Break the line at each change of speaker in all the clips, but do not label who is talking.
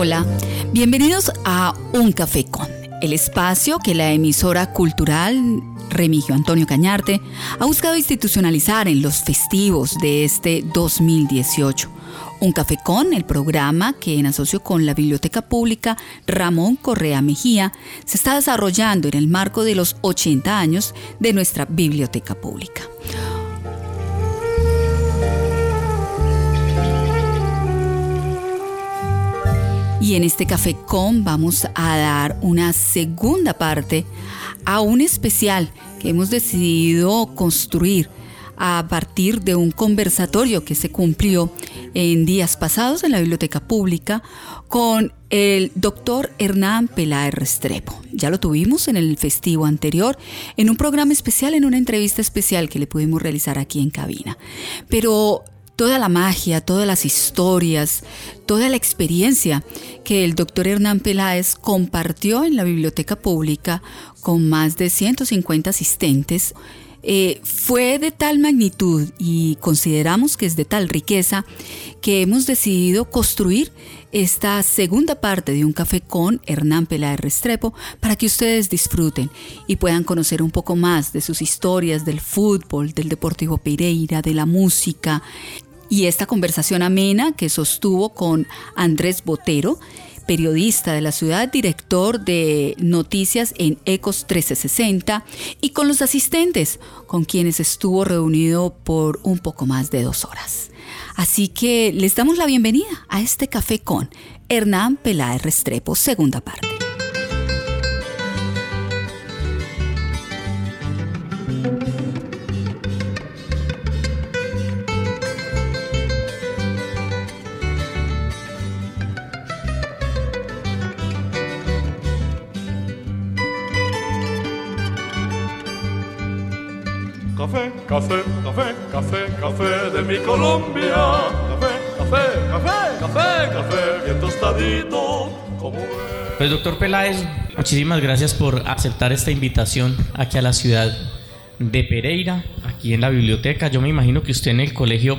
Hola, bienvenidos a Un Café con, el espacio que la emisora cultural Remigio Antonio Cañarte ha buscado institucionalizar en los festivos de este 2018. Un Café con, el programa que en asocio con la Biblioteca Pública Ramón Correa Mejía se está desarrollando en el marco de los 80 años de nuestra Biblioteca Pública. Y en este café con vamos a dar una segunda parte a un especial que hemos decidido construir a partir de un conversatorio que se cumplió en días pasados en la biblioteca pública con el doctor Hernán Peláez Restrepo. Ya lo tuvimos en el festivo anterior, en un programa especial, en una entrevista especial que le pudimos realizar aquí en cabina. Pero toda la magia, todas las historias, toda la experiencia que el doctor Hernán Peláez compartió en la biblioteca pública con más de 150 asistentes, eh, fue de tal magnitud y consideramos que es de tal riqueza que hemos decidido construir esta segunda parte de un café con Hernán Peláez Restrepo para que ustedes disfruten y puedan conocer un poco más de sus historias del fútbol, del Deportivo Pereira, de la música y esta conversación amena que sostuvo con Andrés Botero, periodista de la ciudad, director de noticias en Ecos 1360, y con los asistentes, con quienes estuvo reunido por un poco más de dos horas. Así que les damos la bienvenida a este café con Hernán Peláez Restrepo, segunda parte.
Colombia. Café, café, café, café, café, bien tostadito. Como
pues doctor Peláez, muchísimas gracias por aceptar esta invitación aquí a la ciudad de Pereira, aquí en la biblioteca. Yo me imagino que usted en el colegio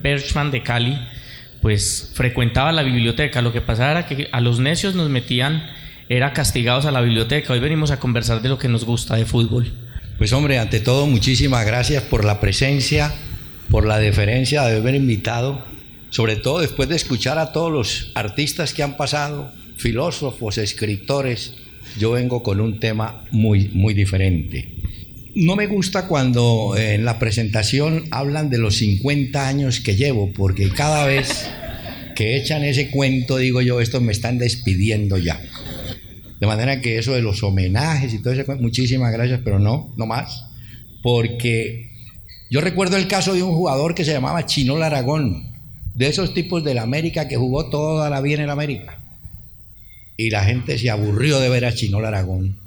Berchman de Cali, pues frecuentaba la biblioteca. Lo que pasaba era que a los necios nos metían, era castigados a la biblioteca. Hoy venimos a conversar de lo que nos gusta de fútbol.
Pues hombre, ante todo muchísimas gracias por la presencia, por la deferencia de haber invitado, sobre todo después de escuchar a todos los artistas que han pasado, filósofos, escritores. Yo vengo con un tema muy, muy diferente. No me gusta cuando en la presentación hablan de los 50 años que llevo, porque cada vez que echan ese cuento, digo yo, esto me están despidiendo ya. De manera que eso de los homenajes y todo eso, muchísimas gracias, pero no, no más. Porque yo recuerdo el caso de un jugador que se llamaba Chino Aragón, de esos tipos del América que jugó toda la vida en el América. Y la gente se aburrió de ver a Chino Aragón.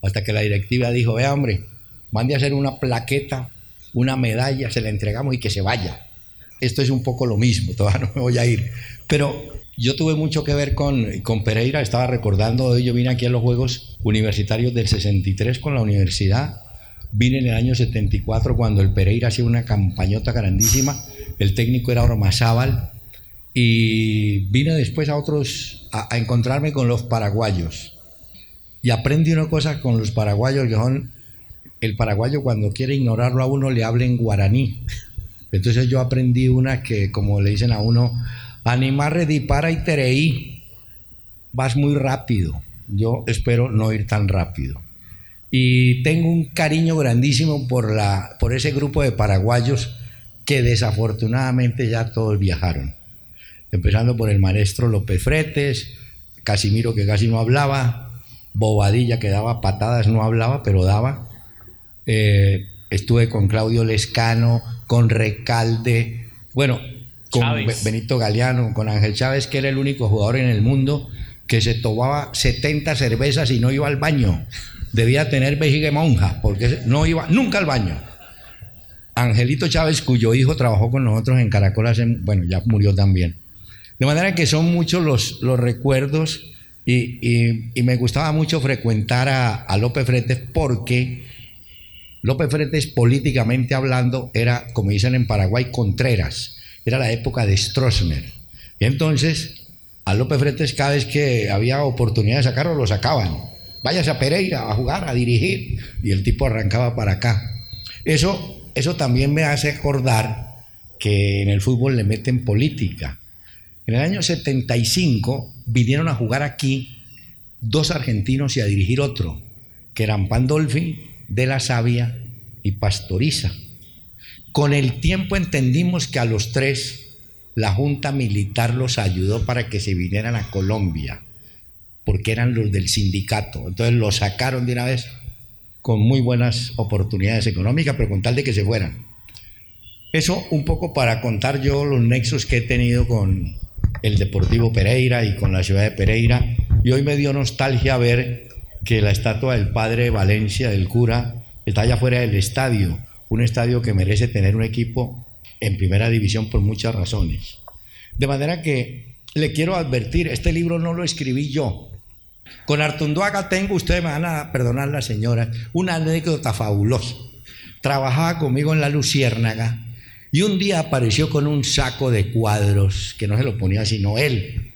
Hasta que la directiva dijo, vea hombre, mande a hacer una plaqueta, una medalla, se la entregamos y que se vaya. Esto es un poco lo mismo, todavía no me voy a ir. Pero yo tuve mucho que ver con, con Pereira, estaba recordando, hoy yo vine aquí a los Juegos Universitarios del 63 con la universidad, vine en el año 74 cuando el Pereira hacía una campañota grandísima, el técnico era Ormazábal, y vine después a otros, a, encontrarme con los paraguayos. Y aprendí una cosa con los paraguayos que son, el paraguayo cuando quiere ignorarlo a uno le habla en guaraní. Entonces yo aprendí una que, como le dicen a uno, Animarre para y tereí. Vas muy rápido. Yo espero no ir tan rápido. Y tengo un cariño grandísimo por, la, por ese grupo de paraguayos que desafortunadamente ya todos viajaron. Empezando por el maestro López Fretes, Casimiro que casi no hablaba, Bobadilla que daba patadas, no hablaba, pero daba. Eh, estuve con Claudio Lescano, con Recalde. Bueno, con Benito Galeano, con Ángel Chávez, que era el único jugador en el mundo que se tomaba 70 cervezas y no iba al baño. Debía tener vejiga monja, porque no iba nunca al baño. Angelito Chávez, cuyo hijo trabajó con nosotros en Caracolas, bueno, ya murió también. De manera que son muchos los, los recuerdos y, me gustaba mucho frecuentar a, a López Fretes porque López Fretes, políticamente hablando, era, como dicen en Paraguay, Contreras era la época de Stroessner. Y entonces a López Fretes cada vez que había oportunidad de sacarlo, lo sacaban. Váyase a Pereira a jugar, a dirigir. Y el tipo arrancaba para acá. Eso, eso también me hace acordar que en el fútbol le meten política. En el año 75 vinieron a jugar aquí dos argentinos y a dirigir otro, que eran Pandolfi, De la Sabia y Pastoriza. Con el tiempo entendimos que a los tres la Junta Militar los ayudó para que se vinieran a Colombia, porque eran los del sindicato. Entonces los sacaron de una vez con muy buenas oportunidades económicas, pero con tal de que se fueran. Eso un poco para contar yo los nexos que he tenido con el Deportivo Pereira y con la ciudad de Pereira. Y hoy me dio nostalgia ver que la estatua del padre Valencia, del cura, está allá fuera del estadio, un estadio que merece tener un equipo en primera división por muchas razones. De manera que le quiero advertir, este libro no lo escribí yo. Con Artunduaga tengo, ustedes me van a perdonar la señora, una anécdota fabulosa. Trabajaba conmigo en la Luciérnaga y un día apareció con un saco de cuadros que no se lo ponía sino él.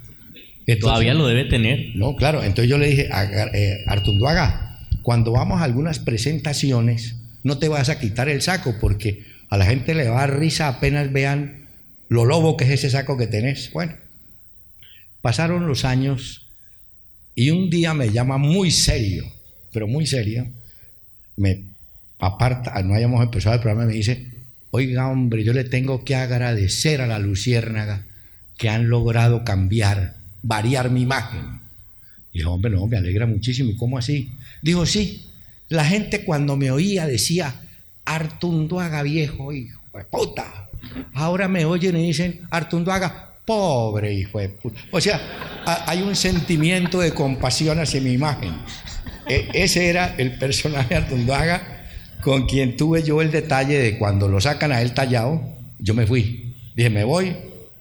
Todavía lo debe tener.
No, claro. Entonces yo le dije, a, eh, Artunduaga, cuando vamos a algunas presentaciones, no te vas a quitar el saco porque a la gente le va a dar risa apenas vean lo lobo que es ese saco que tenés. Bueno, pasaron los años y un día me llama muy serio, pero muy serio, me aparta, no hayamos empezado el programa, me dice, oiga hombre, yo le tengo que agradecer a la Luciérnaga que han logrado cambiar, variar mi imagen. Dijo, hombre, no, me alegra muchísimo. ¿Y cómo así? Dijo, sí, la gente cuando me oía decía, Artunduaga viejo, hijo de puta. Ahora me oyen y dicen, Artunduaga, pobre hijo de puta. O sea, hay un sentimiento de compasión hacia mi imagen. E, ese era el personaje Artunduaga con quien tuve yo el detalle de cuando lo sacan a él tallado, yo me fui. Dije, me voy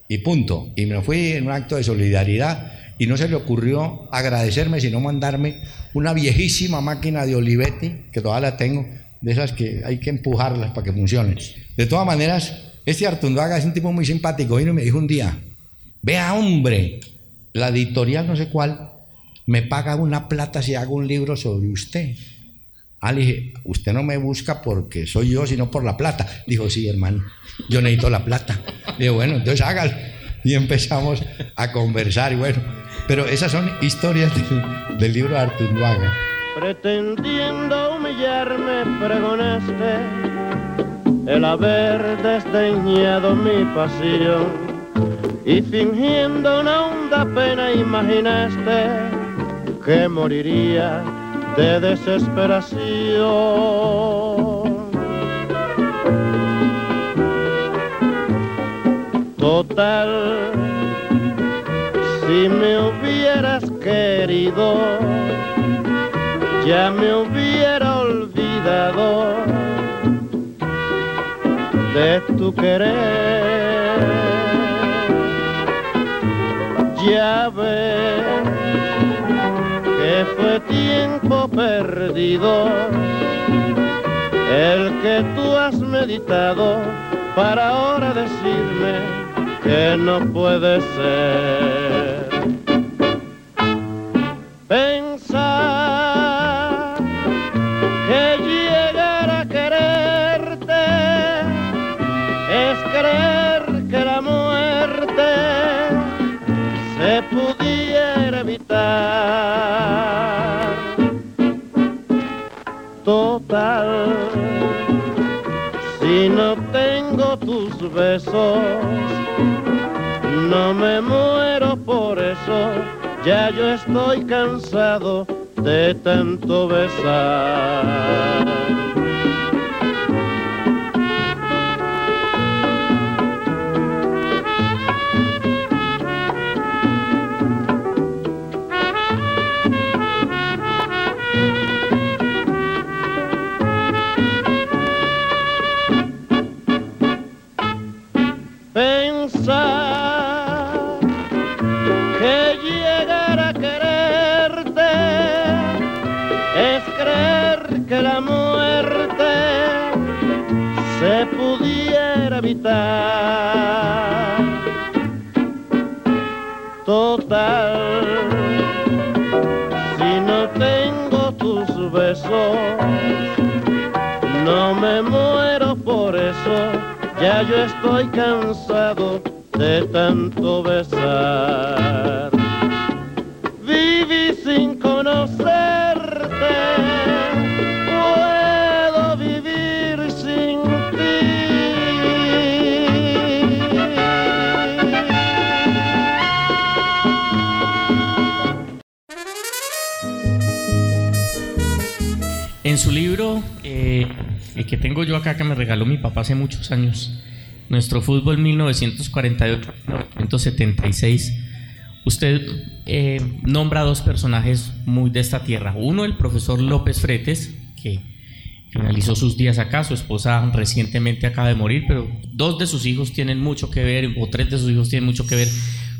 y punto. Y me fui en un acto de solidaridad y no se le ocurrió agradecerme, sino mandarme una viejísima máquina de Olivetti, que todavía la tengo, de esas que hay que empujarlas para que funcionen. De todas maneras, este Artunduaga es un tipo muy simpático. y me dijo un día, vea hombre, la editorial no sé cuál me paga una plata si hago un libro sobre usted. Ah, le dije, usted no me busca porque soy yo, sino por la plata. Dijo, sí, hermano, yo necesito la plata. Le dije, bueno, entonces hágalo. Y empezamos a conversar y bueno, pero esas son historias del, libro de Artunduaga
pretendiendo humillarme pregonaste el haber desdeñado mi pasión y fingiendo una honda pena imaginaste que moriría de desesperación. Total, si me hubieras querido, ya me hubiera olvidado de tu querer. Ya ves que fue tiempo perdido el que tú has meditado para ahora decirme que no puede ser. Si no me muero por eso, ya yo estoy cansado de tanto besar. Estoy cansado de tanto besar. Viví sin conocerte
En su libro, eh, el que tengo yo acá, que me regaló mi papá hace muchos años, Nuestro Fútbol 1948-1976, usted eh, nombra dos personajes muy de esta tierra. Uno, el profesor López Fretes, que finalizó sus días acá, su esposa recientemente acaba de morir, pero dos de sus hijos tienen mucho que ver, o tres de sus hijos tienen mucho que ver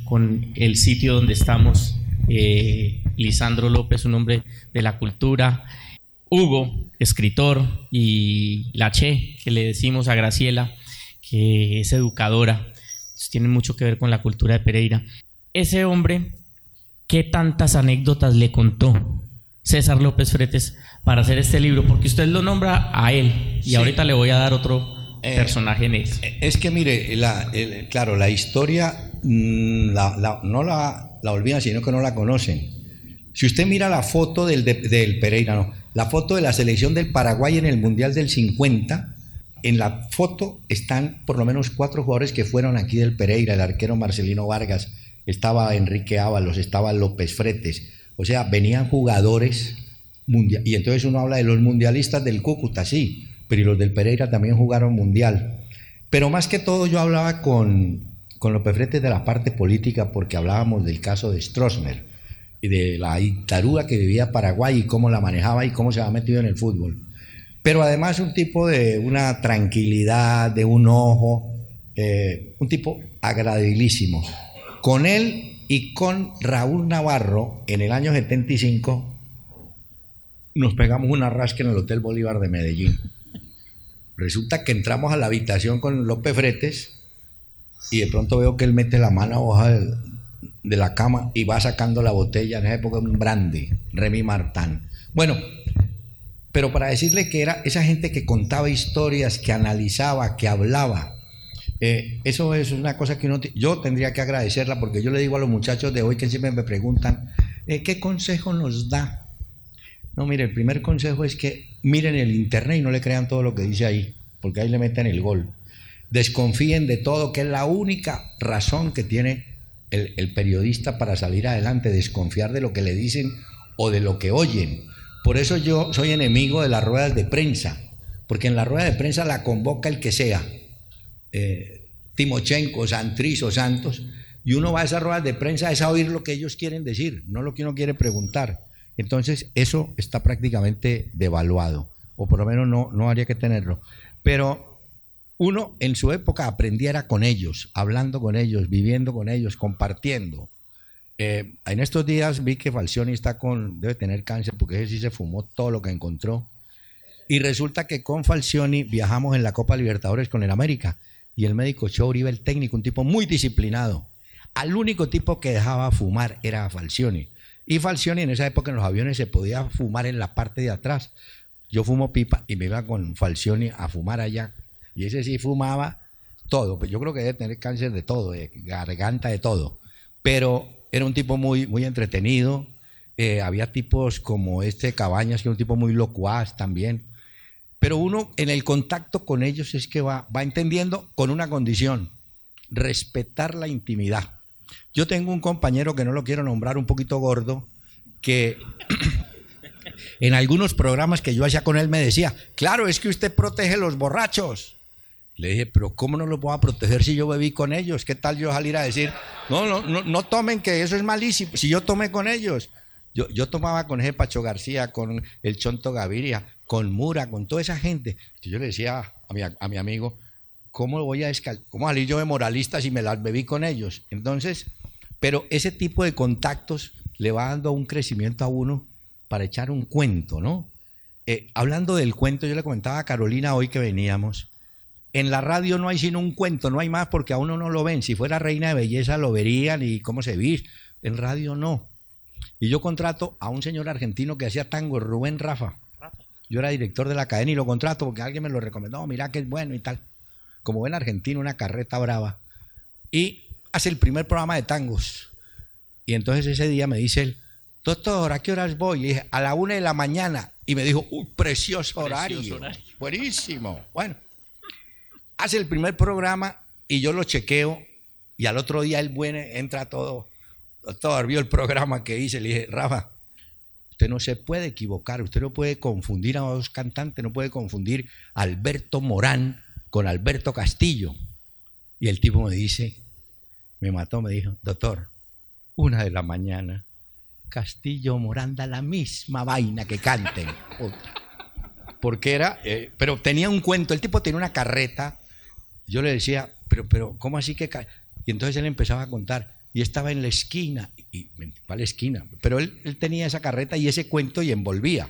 con el sitio donde estamos. Eh, Lisandro López, un hombre de la cultura, Hugo, escritor, y la Che, que le decimos a Graciela, que es educadora, tiene mucho que ver con la cultura de Pereira. Ese hombre, ¿qué tantas anécdotas le contó César López Fretes para hacer este libro? Porque usted lo nombra a él, y ahorita le voy a dar otro eh, personaje en eso.
Es que mire, claro, la historia mm, no la, la olvidan, sino que no la conocen. Si usted mira la foto del, del Pereira, no, la foto de la selección del Paraguay en el Mundial del 50, en la foto están por lo menos cuatro jugadores que fueron aquí del Pereira, el arquero Marcelino Vargas, estaba Enrique Ábalos, estaba López Fretes, o sea, venían jugadores mundial, y entonces uno habla de los mundialistas del Cúcuta, sí, pero los del Pereira también jugaron mundial. Pero más que todo yo hablaba con, López Fretes de la parte política porque hablábamos del caso de Stroessner de la dictadura que vivía Paraguay y cómo la manejaba y cómo se había metido en el fútbol. Pero además un tipo de una tranquilidad, de un ojo, eh, un tipo agradabilísimo. Con él y con Raúl Navarro, en el año 75, nos pegamos una rasca en el Hotel Bolívar de Medellín. Resulta que entramos a la habitación con López Fretes y de pronto veo que él mete la mano a hoja de la cama y va sacando la botella, en esa época un brandy, Remy Martin. Bueno, pero para decirle que era esa gente que contaba historias, que analizaba, que hablaba, eh, eso es una cosa que uno, yo tendría que agradecerla porque yo le digo a los muchachos de hoy que siempre me preguntan, eh, ¿qué consejo nos da? No, mire, el primer consejo es que miren el internet y no le crean todo lo que dice ahí, porque ahí le meten el gol. Desconfíen de todo, que es la única razón que tiene el, periodista para salir adelante, desconfiar de lo que le dicen o de lo que oyen. Por eso yo soy enemigo de las ruedas de prensa, porque en la rueda de prensa la convoca el que sea, eh, Timochenko, Santriz o Santos, y uno va a esas ruedas de prensa es a oír lo que ellos quieren decir, no lo que uno quiere preguntar. Entonces eso está prácticamente devaluado, o por lo menos no, no haría que tenerlo. Pero uno en su época aprendiera con ellos, hablando con ellos, viviendo con ellos, compartiendo. Eh, en estos días vi que Falcioni está con, debe tener cáncer porque ese sí se fumó todo lo que encontró. Y resulta que con Falcioni viajamos en la Copa Libertadores con el América y el médico Cho Uribe, el técnico, un tipo muy disciplinado. Al único tipo que dejaba fumar era Falcioni. Y Falcioni en esa época en los aviones se podía fumar en la parte de atrás. Yo fumo pipa y me iba con Falcioni a fumar allá y ese sí fumaba todo. Pues yo creo que debe tener cáncer de todo, de garganta, de todo. Pero era un tipo muy, muy entretenido. Eh, había tipos como este Cabañas, que era un tipo muy locuaz también. Pero uno en el contacto con ellos es que va, va entendiendo con una condición, respetar la intimidad. Yo tengo un compañero que no lo quiero nombrar, un poquito gordo, que en algunos programas que yo hacía con él me decía, claro, es que usted protege los borrachos. Le dije, pero ¿cómo no los voy a proteger si yo bebí con ellos? ¿Qué tal yo salir a decir, no, no, no, no tomen que eso es malísimo? Si yo tomé con ellos. Yo, yo tomaba con ese Pacho García, con el Chonto Gaviria, con Mura, con toda esa gente. yo le decía a mi, a mi amigo, ¿cómo voy a cómo salir yo de moralista si me las bebí con ellos? Entonces, pero ese tipo de contactos le va dando un crecimiento a uno para echar un cuento, ¿no? Eh, hablando del cuento, yo le comentaba a Carolina hoy que veníamos, en la radio no hay sino un cuento, no hay más porque a uno no lo ven. Si fuera reina de belleza lo verían y cómo se viste. En radio no. Y yo contrato a un señor argentino que hacía tango, Rubén Rafa. Yo era director de la cadena y lo contrato porque alguien me lo recomendó, mira que es bueno y tal. Como ven argentino, una carreta brava. Y hace el primer programa de tangos. Y entonces ese día me dice él, doctor, ¿a qué horas voy? Y dije, a la una de la mañana. Y me dijo, uy, precioso horario. Buenísimo. Bueno, hace el primer programa y yo lo chequeo. Y al otro día él viene, entra todo, todo vio el programa que hice. Le dije, Rafa, usted no se puede equivocar, usted no puede confundir a dos cantantes, no puede confundir a Alberto Morán con Alberto Castillo. Y el tipo me dice, me mató, me dijo, doctor, una de la mañana, Castillo Moranda, la misma vaina que canten. Porque era, eh, pero tenía un cuento, el tipo tenía una carreta, yo le decía, pero, pero, ¿cómo así que? Y entonces él empezaba a contar, y estaba en la esquina, y ¿cuál esquina? Pero él, él tenía esa carreta y ese cuento y envolvía.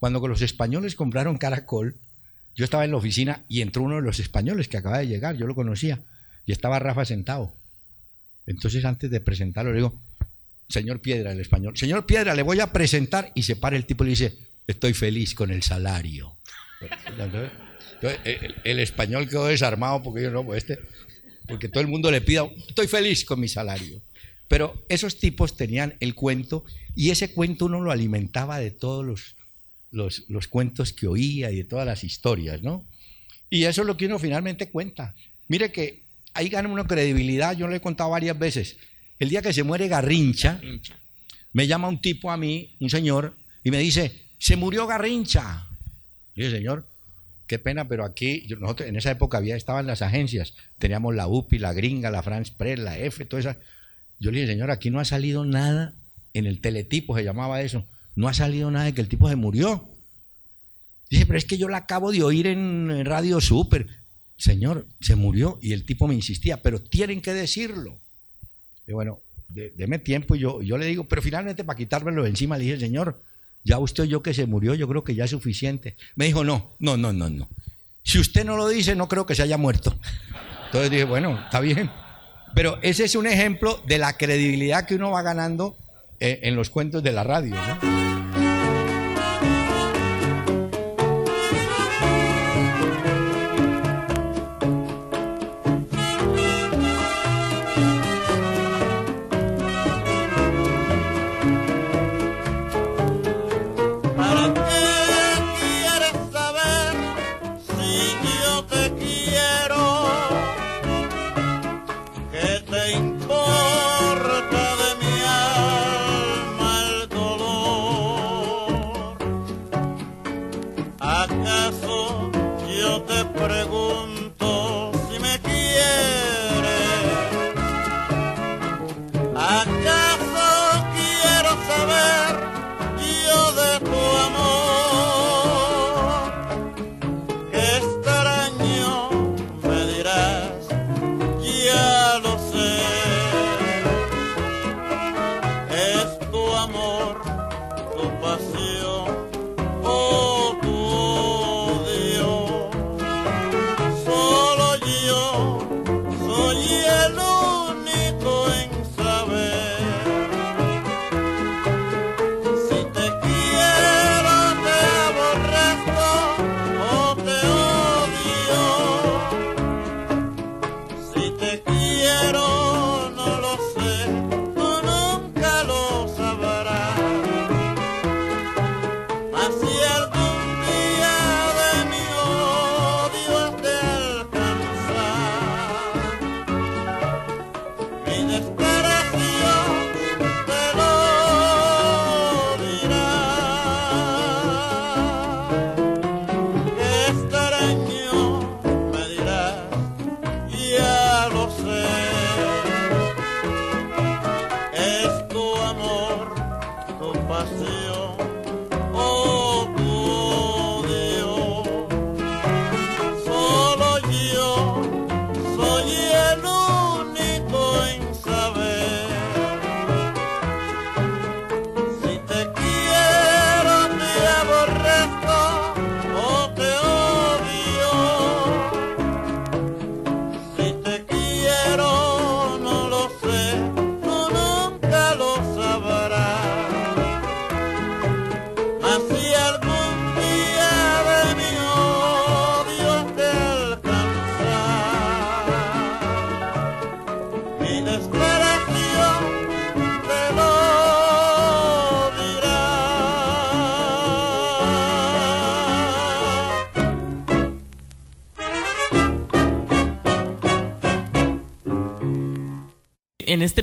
Cuando los españoles compraron Caracol, yo estaba en la oficina y entró uno de los españoles que acaba de llegar, yo lo conocía, y estaba Rafa sentado. Entonces antes de presentarlo le digo, señor Piedra, el español, señor Piedra, le voy a presentar y se para el tipo y le dice, estoy feliz con el salario. El, español quedó desarmado porque yo no, pues este, porque todo el mundo le pida, estoy feliz con mi salario. Pero esos tipos tenían el cuento y ese cuento uno lo alimentaba de todos los, los, los cuentos que oía y de todas las historias, ¿no? Y eso es lo que uno finalmente cuenta. Mire que ahí gana una credibilidad, yo le he contado varias veces. El día que se muere Garrincha, me llama un tipo a mí, un señor, y me dice, se murió Garrincha. Y yo, señor, qué pena, pero aquí, nosotros en esa época había, estaban las agencias, teníamos la UPI, la Gringa, la France Press, la F, toda esa. Yo le dije, señor, aquí no ha salido nada, en el teletipo se llamaba eso, no ha salido nada de que el tipo se murió. Dice, pero es que yo la acabo de oír en Radio Super. Señor, se murió y el tipo me insistía, pero tienen que decirlo. Y bueno, deme tiempo y yo, yo le digo, pero finalmente para quitármelo de encima le dije, Señor, ya usted oyó que se murió, yo creo que ya es suficiente. Me dijo, no, no, no, no, no. Si usted no lo dice, no creo que se haya muerto. Entonces dije, bueno, está bien. Pero ese es un ejemplo de la credibilidad que uno va ganando eh, en los cuentos de la radio. ¿no?
¿Acaso yo te pregunto?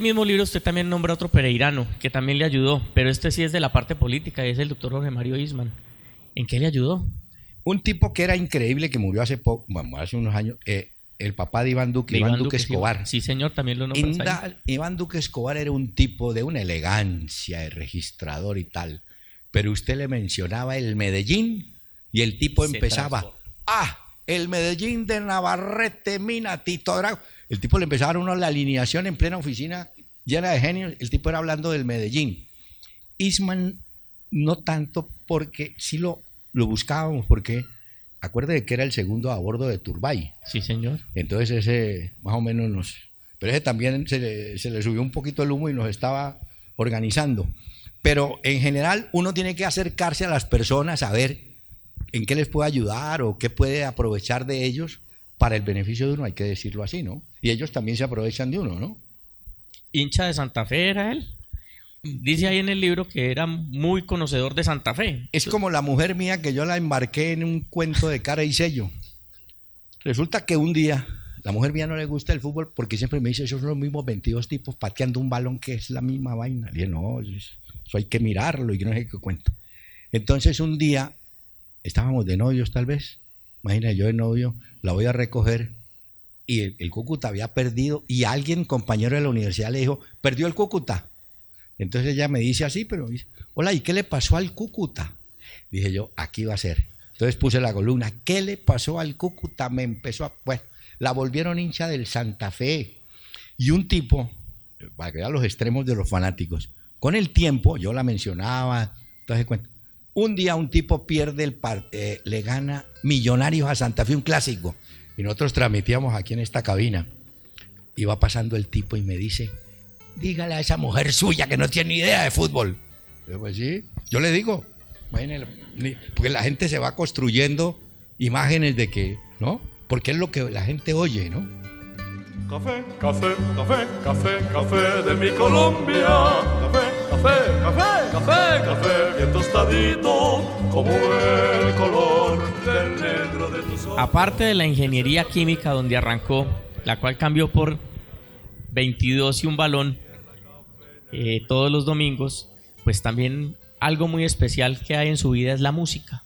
Mismo libro usted también nombra otro pereirano que también le ayudó, pero este sí es de la parte política, es el doctor Jorge Mario Isman. ¿En qué le ayudó?
Un tipo que era increíble, que murió hace poco, bueno, hace unos años, eh, el papá de Iván Duque,
De
Iván,
Iván
Duque,
sí.
Escobar.
Sí, señor, también lo nombra.
Inda- Iván Duque Escobar era un tipo de una elegancia de registrador y tal, pero usted le mencionaba el Medellín y el tipo
Se
empezaba,
transforma.
ah, el Medellín de Navarrete, Mina, Tito Drago. El tipo le empezaba a dar uno la alineación en plena oficina llena de genios, el tipo era hablando del Medellín. Isman no tanto porque sí lo, lo buscábamos, porque acuérdate que era el segundo a bordo de Turbay.
Sí, señor.
Entonces ese más o menos nos... Pero ese también se le, se le subió un poquito el humo y nos estaba organizando. Pero en general uno tiene que acercarse a las personas a ver en qué les puede ayudar o qué puede aprovechar de ellos para el beneficio de uno, hay que decirlo así, ¿no? Y ellos también se aprovechan de uno, ¿no?
Hincha de Santa Fe era él. Dice ahí en el libro que era muy conocedor de Santa Fe.
Es como la mujer mía que yo la embarqué en un cuento de cara y sello. Resulta que un día la mujer mía no le gusta el fútbol porque siempre me dice, esos son los mismos 22 tipos pateando un balón que es la misma vaina. Le dije, no, eso hay que mirarlo y no sé qué cuento. Entonces un día estábamos de novios tal vez, imagina yo de novio, la voy a recoger y el, el Cúcuta había perdido y alguien, compañero de la universidad, le dijo, perdió el Cúcuta. Entonces ella me dice así, pero dice, hola, ¿y qué le pasó al Cúcuta? Dije yo, aquí va a ser. Entonces puse la columna, ¿qué le pasó al Cúcuta? Me empezó a... Bueno, la volvieron hincha del Santa Fe. Y un tipo, para que vean los extremos de los fanáticos, con el tiempo, yo la mencionaba, entonces cuenta, un día un tipo pierde el par- eh, le gana Millonarios a Santa Fe, un clásico. Y nosotros transmitíamos aquí en esta cabina. Va pasando el tipo y me dice, dígale a esa mujer suya que no tiene ni idea de fútbol. Yo, pues sí, yo le digo, porque la gente se va construyendo imágenes de que, ¿no? Porque es lo que la gente oye, ¿no?
Café, café, café, café, café de mi Colombia. Café, café, café, café, café, bien tostadito, como el color del
Aparte de la ingeniería química donde arrancó, la cual cambió por 22 y un balón eh, todos los domingos, pues también algo muy especial que hay en su vida es la música.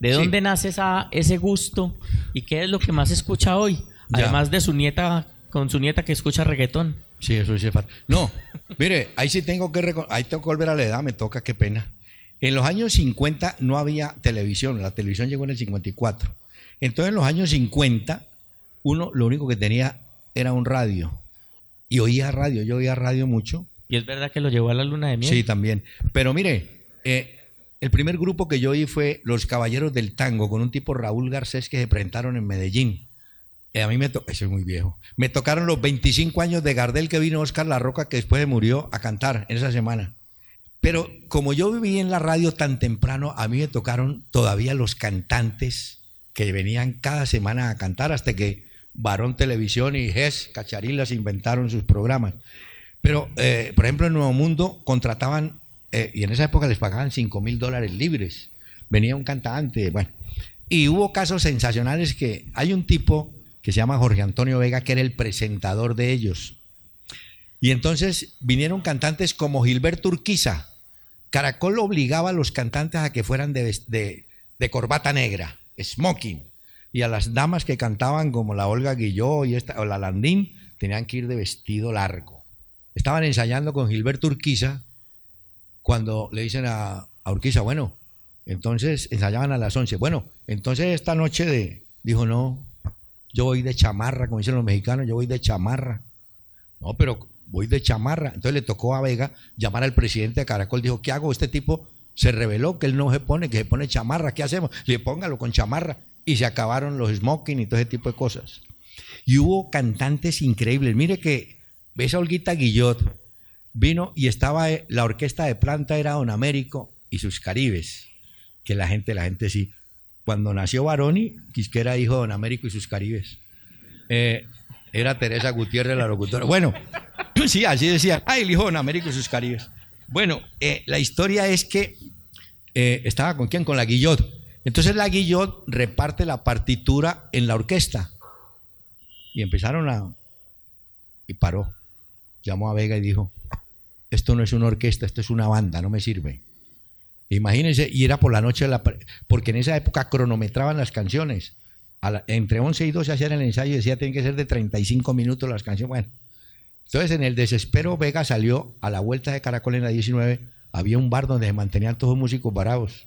¿De
Sí.
dónde nace esa, ese gusto y qué es lo que más escucha hoy?
Ya.
Además de su nieta, con su nieta que escucha reggaetón.
Sí, eso es. No, mire, ahí sí tengo que ahí tengo que volver a la edad, me toca, qué pena. En los años 50 no había televisión, la televisión llegó en el 54. Entonces en los años 50 uno lo único que tenía era un radio. Y oía radio, yo oía radio mucho.
Y es verdad que lo llevó a la luna de miel.
Sí, también. Pero mire, eh, el primer grupo que yo oí fue Los Caballeros del Tango, con un tipo Raúl Garcés que se presentaron en Medellín. Eh, a mí me tocó, eso es muy viejo. Me tocaron los 25 años de Gardel que vino Oscar La Roca, que después murió a cantar en esa semana. Pero como yo viví en la radio tan temprano, a mí me tocaron todavía los cantantes que venían cada semana a cantar hasta que Barón Televisión y GES, Cacharilas, inventaron sus programas. Pero, eh, por ejemplo, en Nuevo Mundo contrataban, eh, y en esa época les pagaban 5 mil dólares libres. Venía un cantante, bueno. Y hubo casos sensacionales que hay un tipo que se llama Jorge Antonio Vega, que era el presentador de ellos. Y entonces vinieron cantantes como Gilberto Urquiza. Caracol obligaba a los cantantes a que fueran de, corbata negra, smoking. Y a las damas que cantaban como la Olga Guilló y esta, o la Landín, tenían que ir de vestido largo. Estaban ensayando con Gilberto Urquiza cuando le dicen a, a Urquiza, bueno, entonces ensayaban a las 11. Bueno, entonces esta noche de, dijo, no, yo voy de chamarra, como dicen los mexicanos, yo voy de chamarra. No, pero voy de chamarra. Entonces le tocó a Vega llamar al presidente de Caracol. Dijo, ¿qué hago? Este tipo se reveló que él no se pone, que se pone chamarra. ¿Qué hacemos? Le póngalo con chamarra. Y se acabaron los smoking y todo ese tipo de cosas. Y hubo cantantes increíbles. Mire que esa Olguita Guillot vino y estaba eh, la orquesta de planta era Don Américo y sus Caribes. Que la gente, la gente sí. Cuando nació Baroni, Quisquera dijo Don Américo y sus Caribes. Eh, era Teresa Gutiérrez la locutora. Bueno, sí, así decía. Ay, el hijo de Don Américo y sus Caribes. Bueno, eh, la historia es que eh, estaba con quién? Con la Guillot. Entonces la Guillot reparte la partitura en la orquesta. Y empezaron a... Y paró. llamó a Vega y dijo, esto no es una orquesta, esto es una banda, no me sirve. Imagínense, y era por la noche, de la, porque en esa época cronometraban las canciones. entre 11 y 12 hacían el ensayo y decía, tienen que ser de 35 minutos las canciones. Bueno, entonces en el desespero Vega salió a la vuelta de Caracol en la 19, había un bar donde se mantenían todos los músicos varados.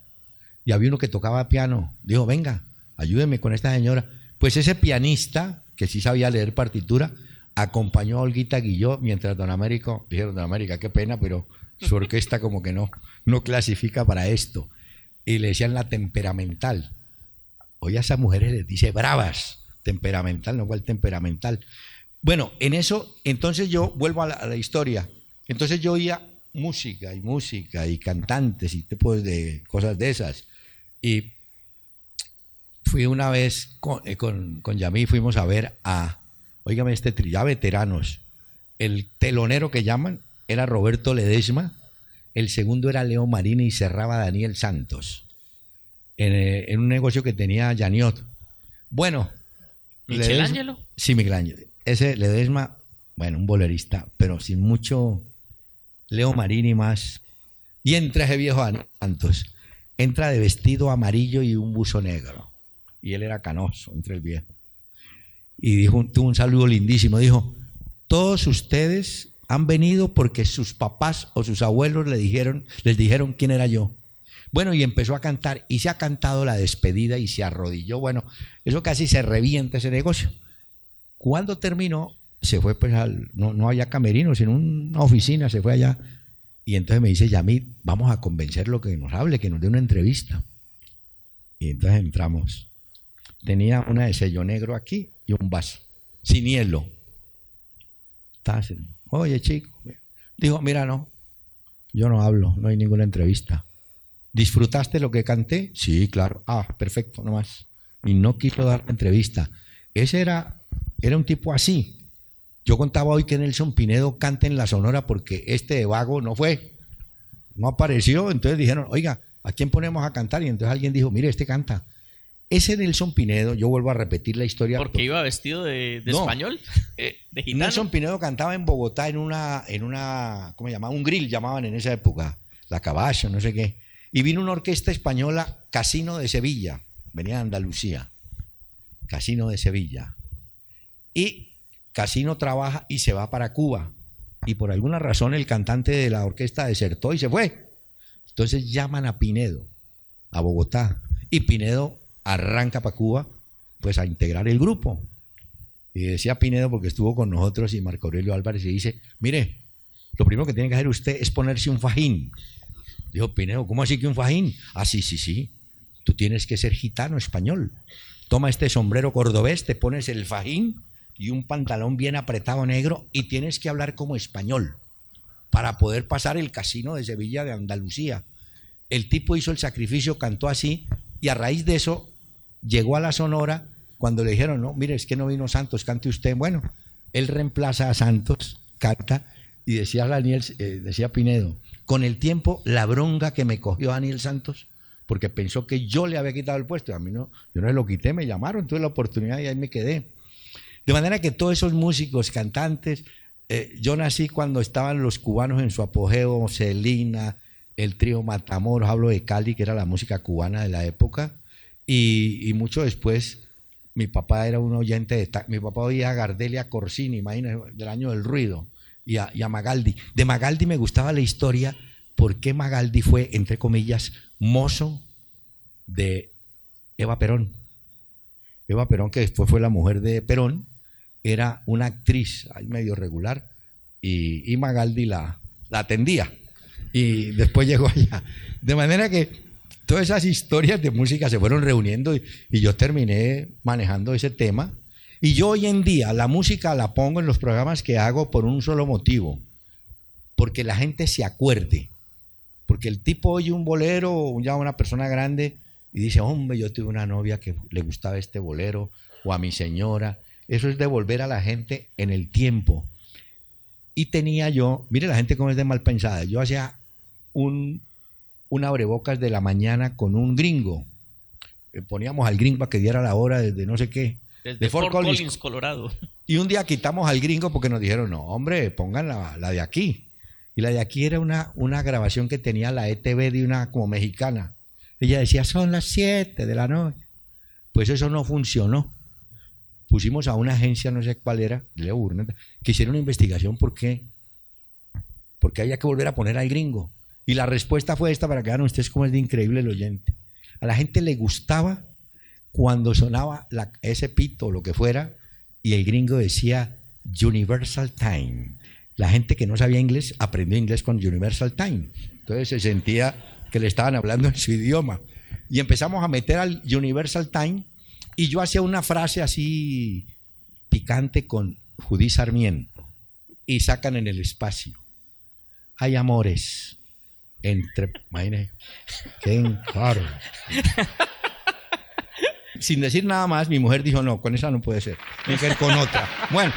Y había uno que tocaba piano. Dijo, venga, ayúdeme con esta señora. Pues ese pianista, que sí sabía leer partitura, acompañó a Olguita Guilló mientras Don Américo, dijeron Don América, qué pena, pero su orquesta como que no, no clasifica para esto. Y le decían la temperamental. Hoy a esas mujeres les dice bravas, temperamental, no cual temperamental. Bueno, en eso, entonces yo vuelvo a la, historia. Entonces yo oía música y música y cantantes y tipos de cosas de esas. Y fui una vez con, eh, con, con Yamí, fuimos a ver a Óigame este ya veteranos. El telonero que llaman era Roberto Ledesma, el segundo era Leo Marini y cerraba Daniel Santos. En, eh, un negocio que tenía Janiot. Bueno.
¿Michelangelo?
sí, Michelangelo. Ese Ledesma, bueno, un bolerista, pero sin mucho Leo Marini más. Y entra ese viejo Santos. Entra de vestido amarillo y un buzo negro. Y él era canoso entre el viejo y dijo, tuvo un saludo lindísimo. Dijo, todos ustedes han venido porque sus papás o sus abuelos le dijeron, les dijeron quién era yo. Bueno, y empezó a cantar y se ha cantado la despedida y se arrodilló. Bueno, eso casi se revienta ese negocio. Cuando terminó, se fue pues al, no, no había camerino, sino una oficina, se fue allá. Y entonces me dice, Yamid, vamos a convencerlo que nos hable, que nos dé una entrevista. Y entonces entramos. Tenía una de sello negro aquí y un vaso, sin hielo. Oye, chico. Dijo, mira, no, yo no hablo, no hay ninguna entrevista. ¿Disfrutaste lo que canté? Sí, claro. Ah, perfecto, nomás. Y no quiso dar entrevista. Ese era, era un tipo así. Yo contaba hoy que Nelson Pinedo canta en la Sonora porque este de vago no fue. No apareció. Entonces dijeron, oiga, ¿a quién ponemos a cantar? Y entonces alguien dijo, mire, este canta. Ese Nelson Pinedo, yo vuelvo a repetir la historia.
¿Porque iba vestido de, español?
Eh, Nelson Pinedo cantaba en Bogotá en una, en una, ¿cómo se llama? Un grill llamaban en esa época, la caballo, no sé qué. Y vino una orquesta española, Casino de Sevilla, venía de Andalucía, Casino de Sevilla. Y Casino trabaja y se va para Cuba. Y por alguna razón el cantante de la orquesta desertó y se fue. Entonces llaman a Pinedo, a Bogotá. Y Pinedo arranca para Cuba, pues a integrar el grupo. Y decía Pinedo, porque estuvo con nosotros y Marco Aurelio Álvarez, y dice, mire, lo primero que tiene que hacer usted es ponerse un fajín. Dijo Pinedo, ¿cómo así que un fajín? Ah, sí, sí, sí. Tú tienes que ser gitano español. Toma este sombrero cordobés, te pones el fajín y un pantalón bien apretado negro y tienes que hablar como español para poder pasar el casino de Sevilla de Andalucía. El tipo hizo el sacrificio, cantó así y a raíz de eso llegó a la Sonora cuando le dijeron, no, mire, es que no vino Santos, cante usted. Bueno, él reemplaza a Santos, canta, y decía Daniel, eh, decía Pinedo, con el tiempo la bronca que me cogió Daniel Santos, porque pensó que yo le había quitado el puesto, a mí no, yo no lo quité, me llamaron, tuve la oportunidad y ahí me quedé. De manera que todos esos músicos, cantantes, eh, yo nací cuando estaban los cubanos en su apogeo, Celina, el trío Matamoros, hablo de Cali, que era la música cubana de la época, y, mucho después, mi papá era un oyente de... Mi papá oía a Gardelia Corsini, imagínense, del año del ruido, y a, Magaldi. De Magaldi me gustaba la historia, porque Magaldi fue, entre comillas, mozo de Eva Perón. Eva Perón, que después fue la mujer de Perón, era una actriz ahí medio regular, y, Magaldi la, atendía. Y después llegó allá. De manera que Todas esas historias de música se fueron reuniendo y, yo terminé manejando ese tema. Y yo hoy en día la música la pongo en los programas que hago por un solo motivo, porque la gente se acuerde. Porque el tipo oye un bolero ya una persona grande y dice, hombre, yo tuve una novia que le gustaba este bolero o a mi señora. Eso es devolver a la gente en el tiempo. Y tenía yo, mire la gente cómo es de mal pensada, yo hacía un un abrebocas de la mañana con un gringo. Eh, poníamos al gringo para que diera la hora desde no sé qué.
Desde de Fort, Collins, Colorado.
Y un día quitamos al gringo porque nos dijeron, no, hombre, pongan la, la de aquí. Y la de aquí era una, una grabación que tenía la ETV de una como mexicana. Ella decía, son las 7 de la noche. Pues eso no funcionó. Pusimos a una agencia, no sé cuál era, Leo Burnett, que hiciera una investigación por qué. Porque había que volver a poner al gringo. Y la respuesta fue esta para que vean ustedes cómo es de increíble el oyente. A la gente le gustaba cuando sonaba ese pito o lo que fuera y el gringo decía Universal Time. La gente que no sabía inglés aprendió inglés con Universal Time. Entonces se sentía que le estaban hablando en su idioma. Y empezamos a meter al Universal Time y yo hacía una frase así picante con Judí Sarmiento y sacan en el espacio. Hay amores entre... Imagínese, qué. Sin decir nada más, mi mujer dijo, no, con esa no puede ser. Tiene con otra. Bueno.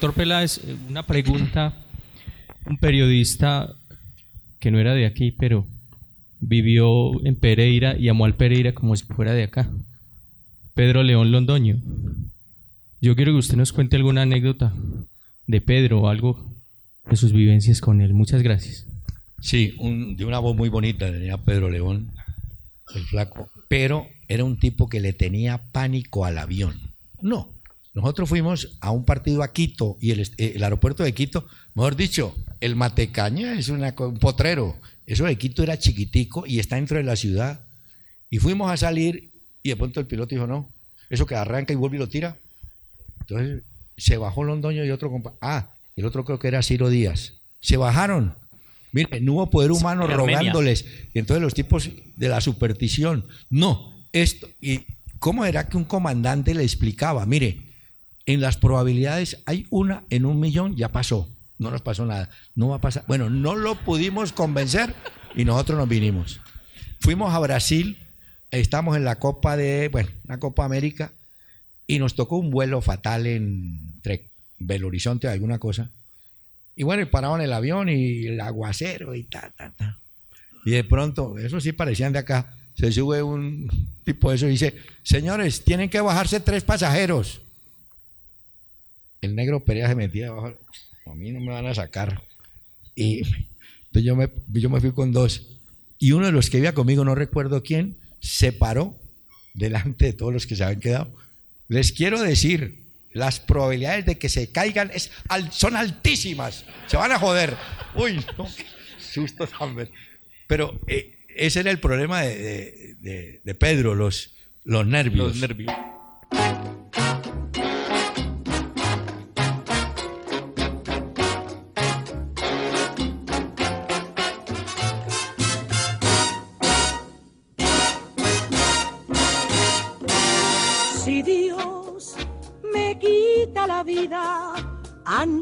Doctor Peláez, eh, una pregunta. Un periodista que no era de aquí, pero vivió en Pereira y amó al Pereira como si fuera de acá. Pedro León Londoño. Yo quiero que usted nos cuente alguna anécdota de Pedro o algo de sus vivencias con él. Muchas gracias.
Sí, un- de una voz muy bonita tenía Pedro León, el flaco, pero era un tipo que le tenía pánico al avión. No,
Nosotros fuimos a un partido a Quito y el, eh, el aeropuerto de Quito, mejor dicho, el Matecaña es una, un potrero. Eso de Quito era chiquitico y está dentro de la ciudad. Y fuimos a salir y de pronto el piloto dijo, no, eso que arranca y vuelve y lo tira. Entonces se bajó Londoño y otro compa. Ah, el otro creo que era Ciro Díaz. Se bajaron. Mire, no hubo poder humano
Armenia.
rogándoles. Y entonces los tipos de la superstición. No, esto. ¿Y cómo era que un comandante le explicaba? Mire, en las probabilidades hay una en un millón, ya pasó. No nos pasó nada. No va a pasar. Bueno, no lo pudimos convencer y nosotros nos vinimos. Fuimos a Brasil, estamos en la Copa de, bueno, la Copa América, y nos tocó un vuelo fatal en entre Belo Horizonte alguna cosa. Y bueno, y paraban el avión y el aguacero y ta, ta, ta. Y de pronto, eso sí parecían de acá, se sube un tipo de eso y dice, señores, tienen que bajarse tres pasajeros. El negro Perea se metía abajo, a mí no me van a sacar. Y entonces yo me, yo me fui con dos. Y uno de los que iba conmigo, no recuerdo quién, se paró delante de todos los que se habían quedado. Les quiero decir, las probabilidades de que se caigan son altísimas. Se van a joder. Uy, no, qué susto ver- Pero eh, ese era el problema de- de Pedro, los, los nervios.
Los nervios.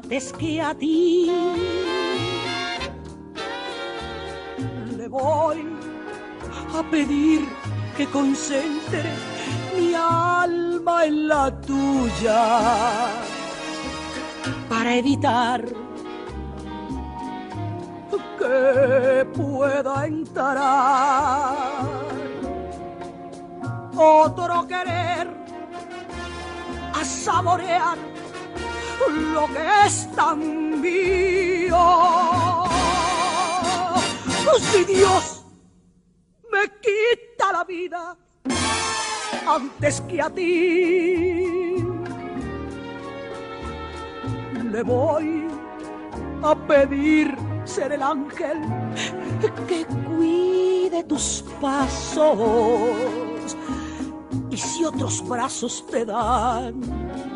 Antes que a ti, le voy a pedir que concentre mi alma en la tuya para evitar que pueda entrar otro querer a saborear lo que es tan mío. Si Dios me quita la vida antes que a ti, le voy a pedir ser el ángel que cuide tus pasos. Y si otros brazos te dan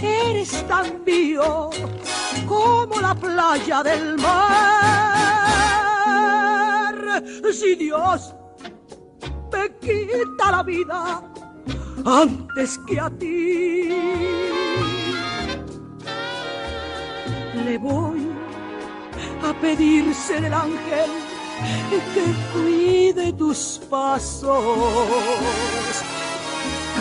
eres tan mío como la playa del mar. Si Dios me quita la vida antes que a ti, le voy a pedir ser el ángel que cuide tus pasos.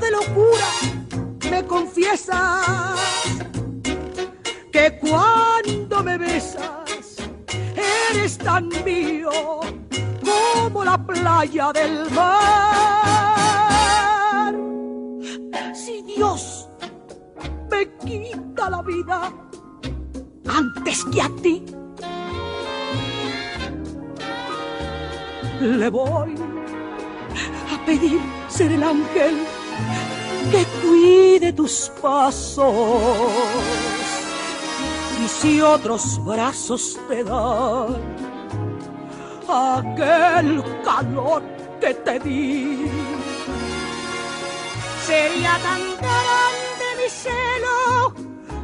de locura me confiesas que cuando me besas eres tan mío como la playa del mar. Si Dios me quita la vida antes que a ti, le voy a pedir ser el ángel que cuide tus pasos. Y si otros brazos te dan aquel calor que te di, sería tan grande mi celo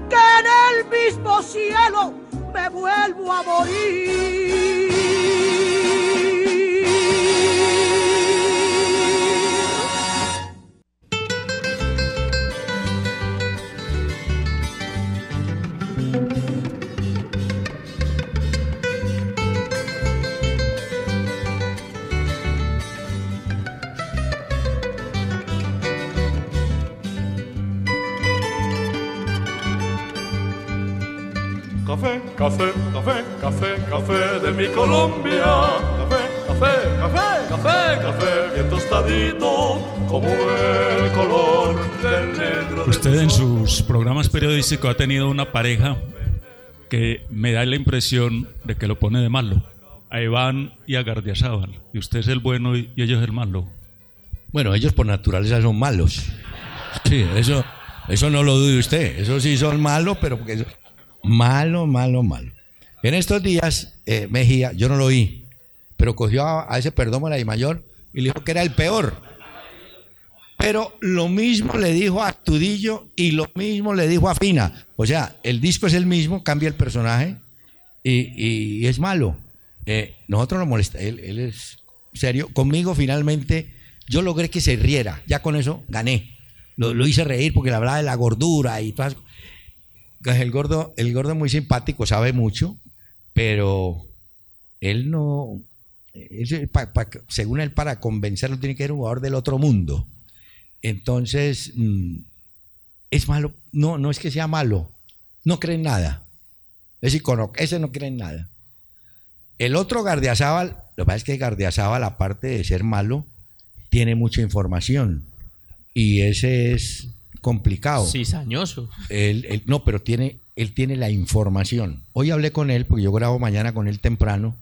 que en mismo cielo me vuelvo a morir.
Café, café, café, café, de mi Colombia. Café, café, café, café, café, bien tostadito, como el color del negro. de
Usted en sus programas periodísticos ha tenido una pareja que me da la impresión de que lo pone de malo. A Iván y a Gardiazabal. Y usted es el bueno y y ellos el malo.
Bueno, ellos por naturaleza son malos. Sí, eso, eso no lo dude usted. Eso sí son malos, pero porque malo, malo, malo. En estos días, eh, Mejía, yo no lo oí, pero cogió a, ese Perdómala y Mayor y le dijo que era el peor. Pero lo mismo le dijo a Tudillo y lo mismo le dijo a Fina. O sea, el disco es el mismo, cambia el personaje y, es malo. Eh, nosotros lo molesta, él, él es serio. Conmigo finalmente yo logré que se riera. Ya con eso gané. Lo, lo hice reír porque le hablaba de la gordura y todas. El gordo, el gordo es muy simpático, sabe mucho, pero él no, según él, para convencerlo tiene que ser un jugador del otro mundo. Entonces, mm, es malo. No, no es que sea malo. No cree en nada. Es icono, ese no cree en nada. El otro Gardiazabal, lo que pasa es que Gardiazabal, aparte de ser malo, tiene mucha información. Y ese es complicado.
Cizañoso.
Él- él- no, pero tiene, él tiene la información. Hoy hablé con él, porque yo grabo mañana con él temprano.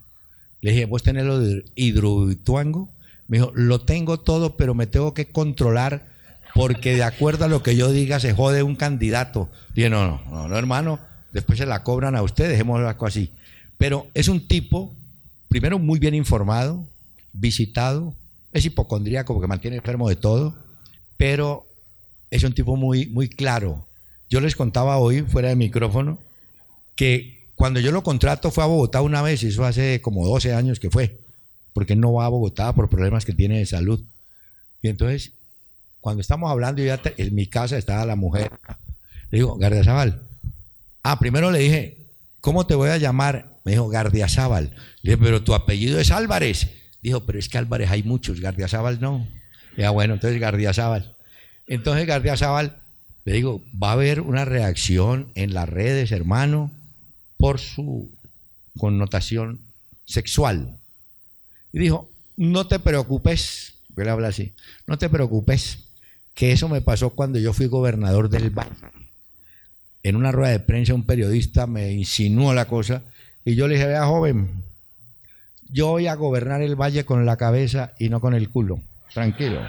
Le dije, ¿vos tenés lo de hidroituango? Me dijo, lo tengo todo, pero me tengo que controlar porque de acuerdo a lo que yo diga se jode un candidato. Dije, no, no, no, no, hermano, después se la cobran a usted, dejemos cosa así. Pero es un tipo, primero muy bien informado, visitado, es hipocondríaco porque mantiene enfermo de todo, pero es un tipo muy, muy claro. Yo les contaba hoy, fuera de micrófono, que cuando yo lo contrato fue a Bogotá una vez, y eso hace como 12 años que fue, porque no va a Bogotá por problemas que tiene de salud. Y entonces, cuando estamos hablando, ya en mi casa estaba la mujer. Le digo, Gardiazabal. Ah, primero le dije, ¿cómo te voy a llamar? Me dijo, Gardiazabal. Le dije, pero tu apellido es Álvarez. Dijo, pero es que Álvarez hay muchos, Gardiazabal no. Ya bueno, entonces Gardiazabal. Entonces Gardiazabal, le digo, va a haber una reacción en las redes, hermano, por su connotación sexual. Y dijo, no te preocupes, porque él habla así, no te preocupes, que eso me pasó cuando yo fui gobernador del Valle. En una rueda de prensa un periodista me insinuó la cosa y yo le dije, vea joven, yo voy a gobernar el Valle con la cabeza y no con el culo, tranquilo.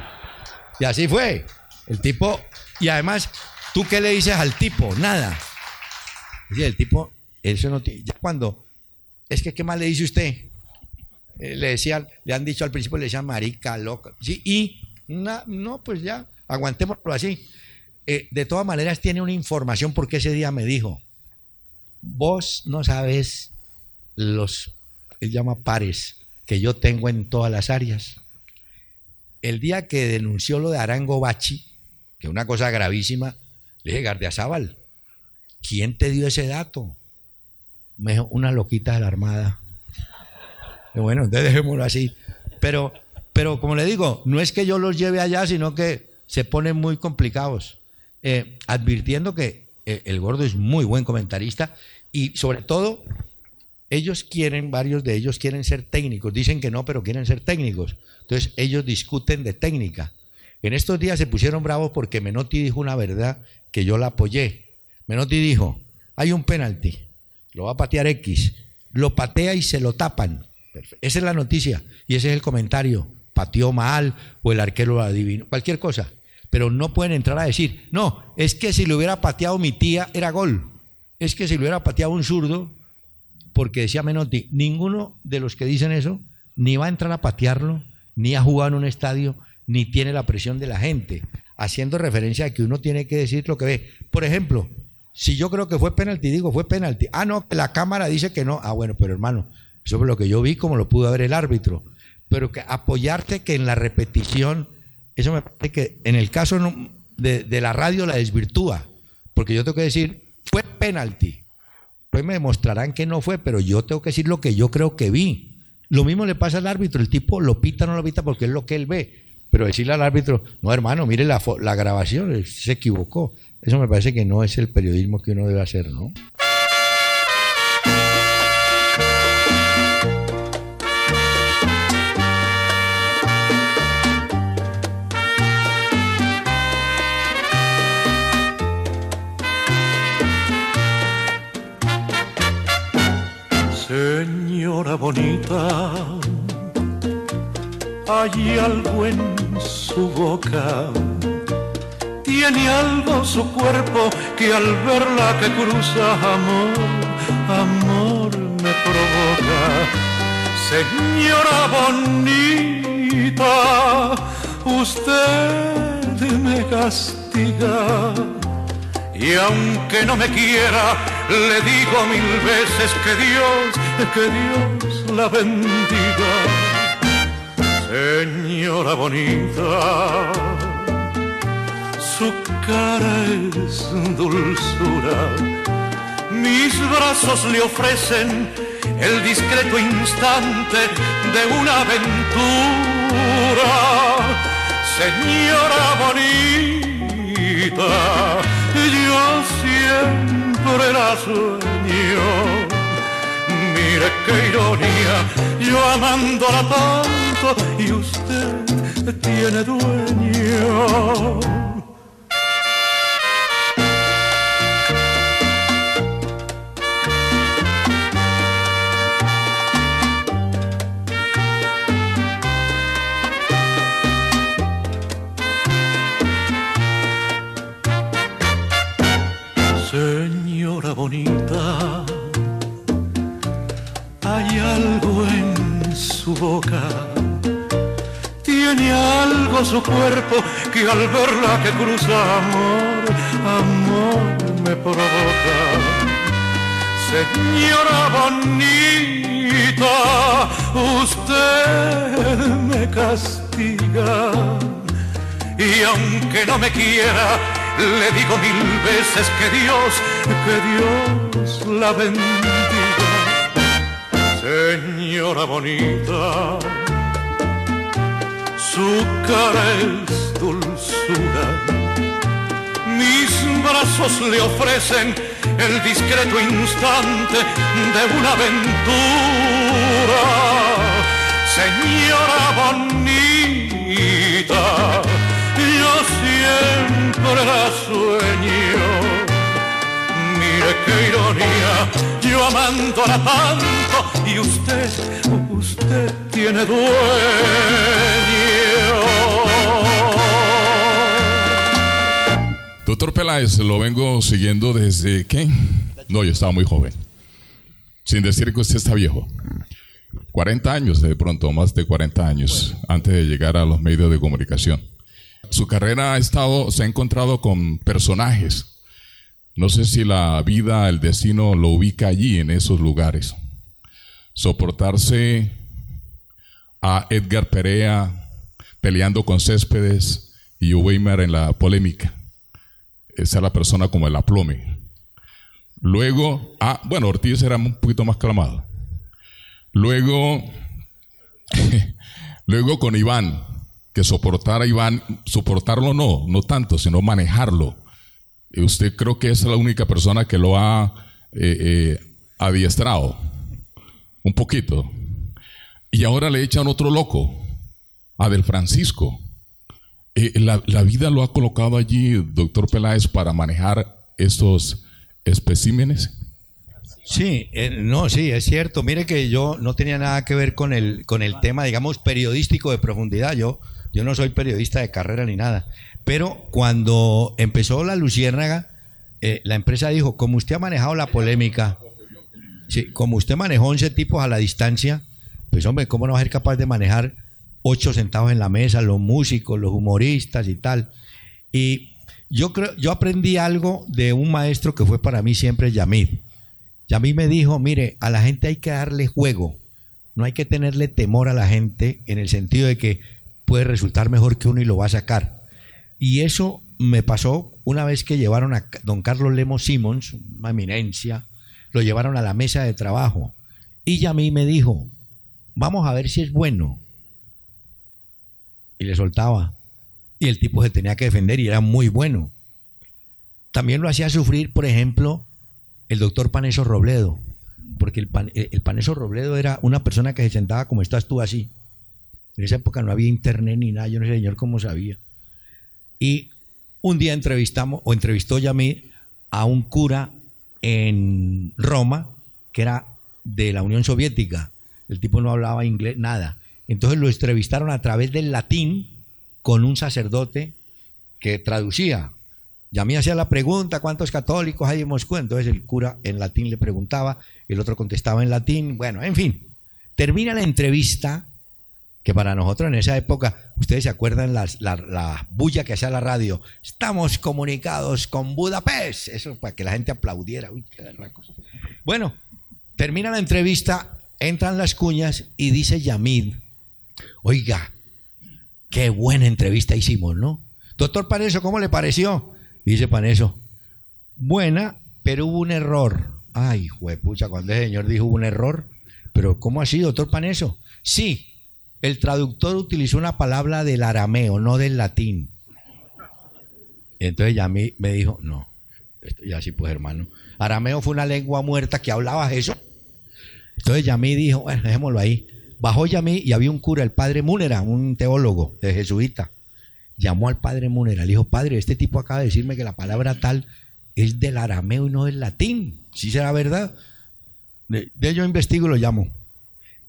Y así fue. El tipo, y además, ¿tú qué le dices al tipo? Nada. El tipo, eso no tiene, ya cuando, es que, ¿qué más le dice usted? Eh, le decían, le han dicho al principio, le decían marica, loca, sí, y no, pues ya, aguantémoslo así. Eh, de todas maneras, tiene una información porque ese día me dijo, vos no sabes los, él llama pares, que yo tengo en todas las áreas. El día que denunció lo de Arango Bachi, que una cosa gravísima, le dije, Gardiazabal, ¿quién te dio ese dato? Me dijo, una loquita de la Armada. Bueno, entonces dejémoslo así. Pero, pero como le digo, no es que yo los lleve allá, sino que se ponen muy complicados. Eh, advirtiendo que eh, el gordo es muy buen comentarista y sobre todo ellos quieren, varios de ellos quieren ser técnicos, dicen que no, pero quieren ser técnicos. Entonces ellos discuten de técnica. En estos días se pusieron bravos porque Menotti dijo una verdad que yo la apoyé. Menotti dijo, hay un penalti, lo va a patear X, lo patea y se lo tapan. Esa es la noticia y ese es el comentario. Pateó mal o el arquero lo adivinó, cualquier cosa. Pero no pueden entrar a decir, no, es que si lo hubiera pateado mi tía era gol. Es que si lo hubiera pateado un zurdo, porque decía Menotti, ninguno de los que dicen eso ni va a entrar a patearlo, ni ha jugado en un estadio, ni tiene la presión de la gente, haciendo referencia a que uno tiene que decir lo que ve. Por ejemplo, Si yo creo que fue penalti, digo, fue penalti. Ah, no, la cámara dice que no. Ah, bueno, pero hermano, eso es lo que yo vi, como lo pudo ver el árbitro. Pero que apoyarte que en la repetición, eso me parece que en el caso de, de la radio la desvirtúa. Porque yo tengo que decir, fue penalti. Pues me demostrarán que no fue, pero yo tengo que decir lo que yo creo que vi. Lo mismo le pasa al árbitro, el tipo lo pita o no lo pita porque es lo que él ve. Pero decirle al árbitro, no hermano, mire la, la grabación, se equivocó. Eso me parece que no es el periodismo que uno debe hacer, ¿no?
Señora bonita, hay algo en su boca. Tiene algo su cuerpo que al verla que cruza amor, amor me provoca. Señora bonita, usted me castiga. Y aunque no me quiera, le digo mil veces que Dios, que Dios la bendiga. Señora bonita, su cara es dulzura. Mis brazos le ofrecen el discreto instante de una aventura. Señora bonita, yo siempre la sueño. Mire qué ironía, yo amándola tanto y usted tiene dueño. Que al verla que cruza amor, amor me provoca. Señora bonita, usted me castiga y aunque no me quiera, le digo mil veces que Dios, que Dios la bendiga. Señora bonita, su cara dulzura. Mis brazos le ofrecen el discreto instante de una aventura. Señora bonita, yo siempre la sueño. Mire qué ironía, yo amándola tanto y usted, usted tiene dueño.
Doctor Peláez, lo vengo siguiendo desde qué? No, yo estaba muy joven. Sin decir que usted está viejo. 40 años de pronto, más de 40 años, antes de llegar a los medios de comunicación. Su carrera ha estado, se ha encontrado con personajes. No sé si la vida, el destino lo ubica allí, en esos lugares. Soportarse a Edgar Perea peleando con Céspedes y Weimar en la polémica. Esa es la persona como el aplome. Luego, ah, bueno, Ortiz era un poquito más calmado. Luego, luego con Iván, que soportar a Iván, soportarlo no, no tanto, sino manejarlo. Y usted creo que es la única persona que lo ha eh, eh, adiestrado, un poquito. Y ahora le echan otro loco, a Del Francisco. Eh, la, vida lo ha colocado allí, doctor Peláez, para manejar estos especímenes.
Sí, eh, no, sí, es cierto. Mire que yo no tenía nada que ver con el, con el tema, digamos, periodístico de profundidad. Yo, yo no soy periodista de carrera ni nada. Pero cuando empezó la Luciérnaga, eh, la empresa dijo, como usted ha manejado la polémica, sí, como usted manejó 11 tipos a la distancia, pues hombre, ¿cómo no va a ser capaz de manejar ocho sentados en la mesa, los músicos, los humoristas y tal? Y Yo, creo, yo aprendí algo de un maestro que fue para mí siempre Yamid. Yamid me dijo, mire, a la gente hay que darle juego, no hay que tenerle temor a la gente en el sentido de que puede resultar mejor que uno y lo va a sacar. Y eso me pasó una vez que llevaron a don Carlos Lemos Simons, una eminencia, lo llevaron a la mesa de trabajo. Y Yamid me dijo, vamos a ver si es bueno. Y le soltaba. Y el tipo se tenía que defender y era muy bueno. También lo hacía sufrir, por ejemplo, el doctor Paneso Robledo. Porque el, el Paneso Robledo era una persona que se sentaba como estás tú así. En esa época no había internet ni nada, yo no sé señor cómo sabía. Y un día entrevistamos, o entrevistó ya a mí, a un cura en Roma, que era de la Unión Soviética. El tipo no hablaba inglés, nada. Entonces lo entrevistaron a través del latín con un sacerdote que traducía. Y a hacía la pregunta, ¿cuántos católicos hay en Moscú? Entonces el cura en latín le preguntaba, el otro contestaba en latín. Bueno, en fin, termina la entrevista, que para nosotros en esa época, ustedes se acuerdan la, bulla que hacía la radio, estamos comunicados con Budapest, eso para que la gente aplaudiera. bueno, termina la entrevista, entran las cuñas y dice Yamid, oiga, Qué buena entrevista hicimos, ¿no? Doctor Paneso, ¿cómo le pareció? Dice Paneso, buena, pero hubo un error. Ay, juepucha, cuando el señor dijo hubo un error. Pero ¿cómo así, doctor Paneso? Sí, el traductor utilizó una palabra del arameo, no del latín. Entonces ya mí me dijo, no, ya sí pues hermano. Arameo fue una lengua muerta que hablaba eso. Entonces ya mí dijo, bueno, dejémoslo ahí. Bajó Yamí y había un cura, el padre Múnera, un teólogo de jesuita. Llamó al padre Múnera, le dijo, padre, este tipo acaba de decirme que la palabra tal es del arameo y no del latín. ¿Sí será verdad? De, yo investigo y lo llamo.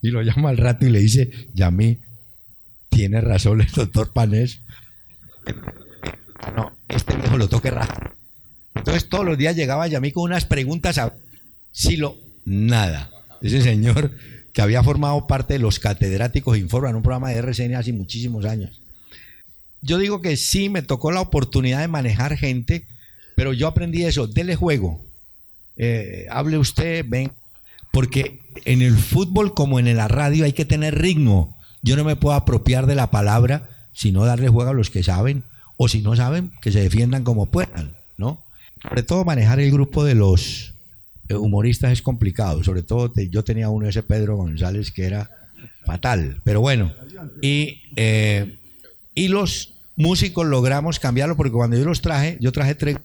Y lo llamo al rato y le dice, Yamí, tiene razón el doctor Panés. No, este viejo lo toque rato. Entonces todos los días llegaba Yamí con unas preguntas a si lo nada. Ese señor que había formado parte de los catedráticos Informan, un programa de RCN hace muchísimos años. Yo digo que sí, me tocó la oportunidad de manejar gente, pero yo aprendí eso, dele juego. Eh, hable usted, ven, porque en el fútbol como en la radio hay que tener ritmo. Yo no me puedo apropiar de la palabra, sino darle juego a los que saben, o si no saben, que se defiendan como puedan, ¿no? Sobre todo manejar el grupo de los humoristas es complicado, sobre todo yo tenía uno, ese Pedro González, que era fatal, pero bueno, y, eh, y los músicos logramos cambiarlo porque cuando yo los traje, yo traje tres,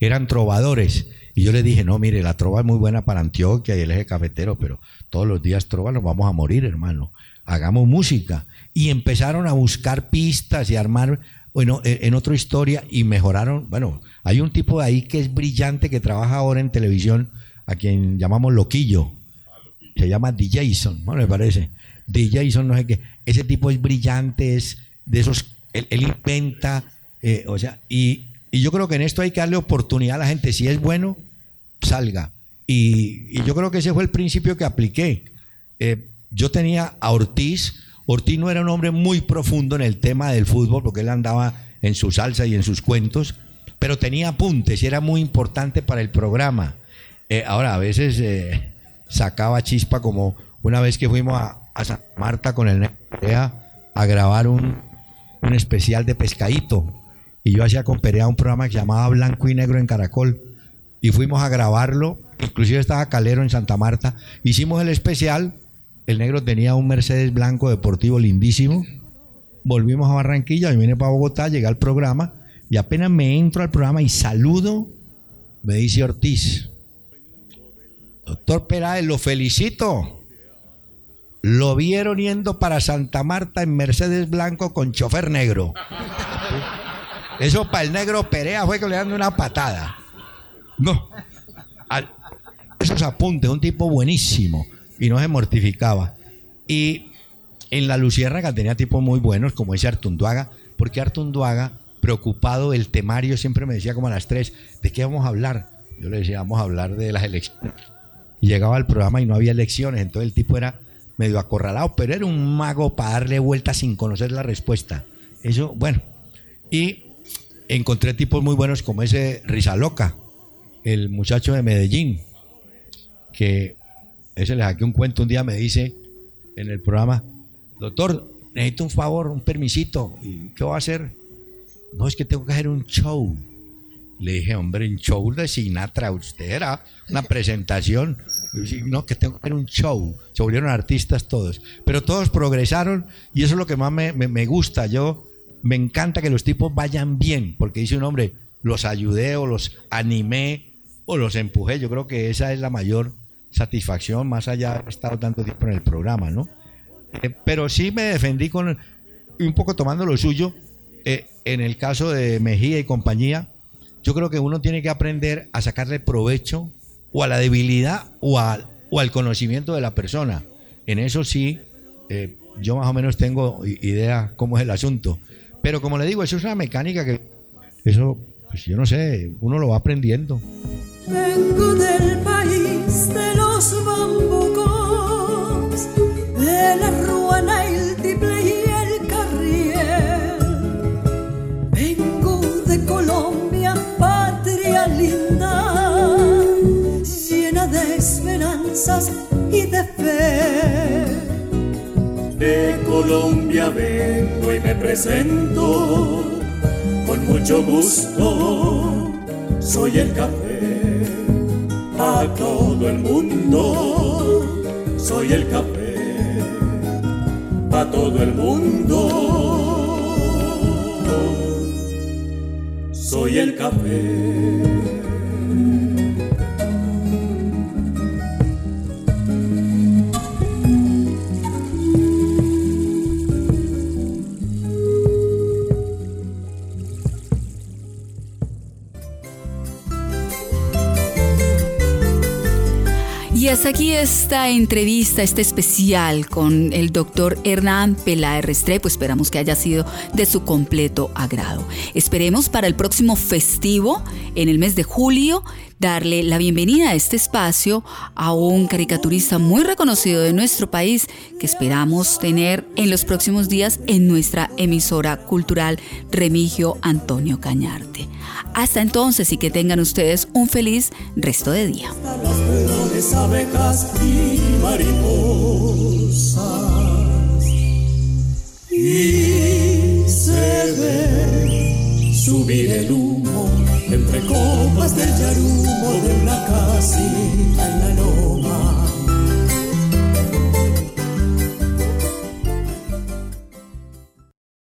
eran trovadores, y yo les dije, no, mire, la trova es muy buena para Antioquia y el eje cafetero, pero todos los días trova nos vamos a morir, hermano, hagamos música, y empezaron a buscar pistas y armar bueno, e, en otra historia y mejoraron. Bueno, hay un tipo de ahí que es brillante que trabaja ahora en televisión a quien llamamos Loquillo. Se llama DJson, ¿no me parece? DJson, no sé qué. Ese tipo es brillante, es de esos, él, inventa, eh, o sea, y, yo creo que en esto hay que darle oportunidad a la gente. Si es bueno, salga. Y, yo creo que ese fue el principio que apliqué. Eh, yo tenía a Ortiz. Ortiz no era un hombre muy profundo en el tema del fútbol, porque él andaba en su salsa y en sus cuentos, pero tenía apuntes y era muy importante para el programa. Eh, ahora, a veces eh, sacaba chispa como una vez que fuimos a, Santa Marta con el a grabar un, especial de pescadito. Y yo hacía con Perea un programa que se llamaba Blanco y Negro en Caracol. Y fuimos a grabarlo. Inclusive estaba Calero en Santa Marta. Hicimos el especial. El negro tenía un Mercedes blanco deportivo lindísimo. Volvimos a Barranquilla, y vine para Bogotá, llegué al programa. Y apenas me entro al programa y saludo, me dice Ortiz Doctor Peláez, lo felicito. Lo vieron yendo para Santa Marta en Mercedes Blanco con chofer negro. Eso para el negro Perea fue que le dando una patada. No. esos apuntes, un tipo buenísimo. Y no se mortificaba. Y en la Luciérnaga tenía tipos muy buenos, como ese Artunduaga, porque Artunduaga, preocupado el temario, siempre me decía como a las tres, ¿de qué vamos a hablar? Yo le decía, vamos a hablar de las elecciones llegaba al programa y no había elecciones, entonces el tipo era medio acorralado, pero era un mago para darle vuelta sin conocer la respuesta. Eso, bueno. Y encontré tipos muy buenos como ese Rizaloca, el muchacho de Medellín, que ese le saqué un cuento un día, me dice en el programa, doctor, necesito un favor, un permisito, ¿y qué va a hacer? No, es que tengo que hacer un show. Le dije, hombre, un show de Sinatra, usted era una presentación. No, que tengo que hacer un show. Se volvieron artistas todos. Pero todos progresaron y eso es lo que más me, me, me gusta. Yo me encanta que los tipos vayan bien, porque dice un hombre, los ayudé o los animé o los empujé. Yo creo que esa es la mayor satisfacción, más allá de estado tanto tiempo en el programa, ¿no? Eh, pero sí me defendí con un poco tomando lo suyo. Eh, en el caso de Mejía y compañía, yo creo que uno tiene que aprender a sacarle provecho o a la debilidad o, al- o al conocimiento de la persona. En eso sí, eh, yo más o menos tengo idea cómo es el asunto. Pero como le digo, eso es una mecánica que, eso, pues yo no sé, uno lo va aprendiendo.
Vengo del país de los bambucos, Colombia
vengo y me presento con mucho gusto. Soy el café a todo el mundo. Soy el café a todo el mundo. Soy el café.
Hasta aquí esta entrevista, este especial con el doctor Hernán Peláez Restrepo. Esperamos que haya sido de su completo agrado. Esperemos para el próximo festivo, en el mes de julio, darle la bienvenida a este espacio a un caricaturista muy reconocido de nuestro país que esperamos tener en los próximos días en nuestra emisora cultural Remigio Antonio Cañarte. Hasta entonces y que tengan ustedes un feliz resto de día.
Abejas y mariposas. Y se ve subir el humo entre copas del yarumo de una casita en la loma.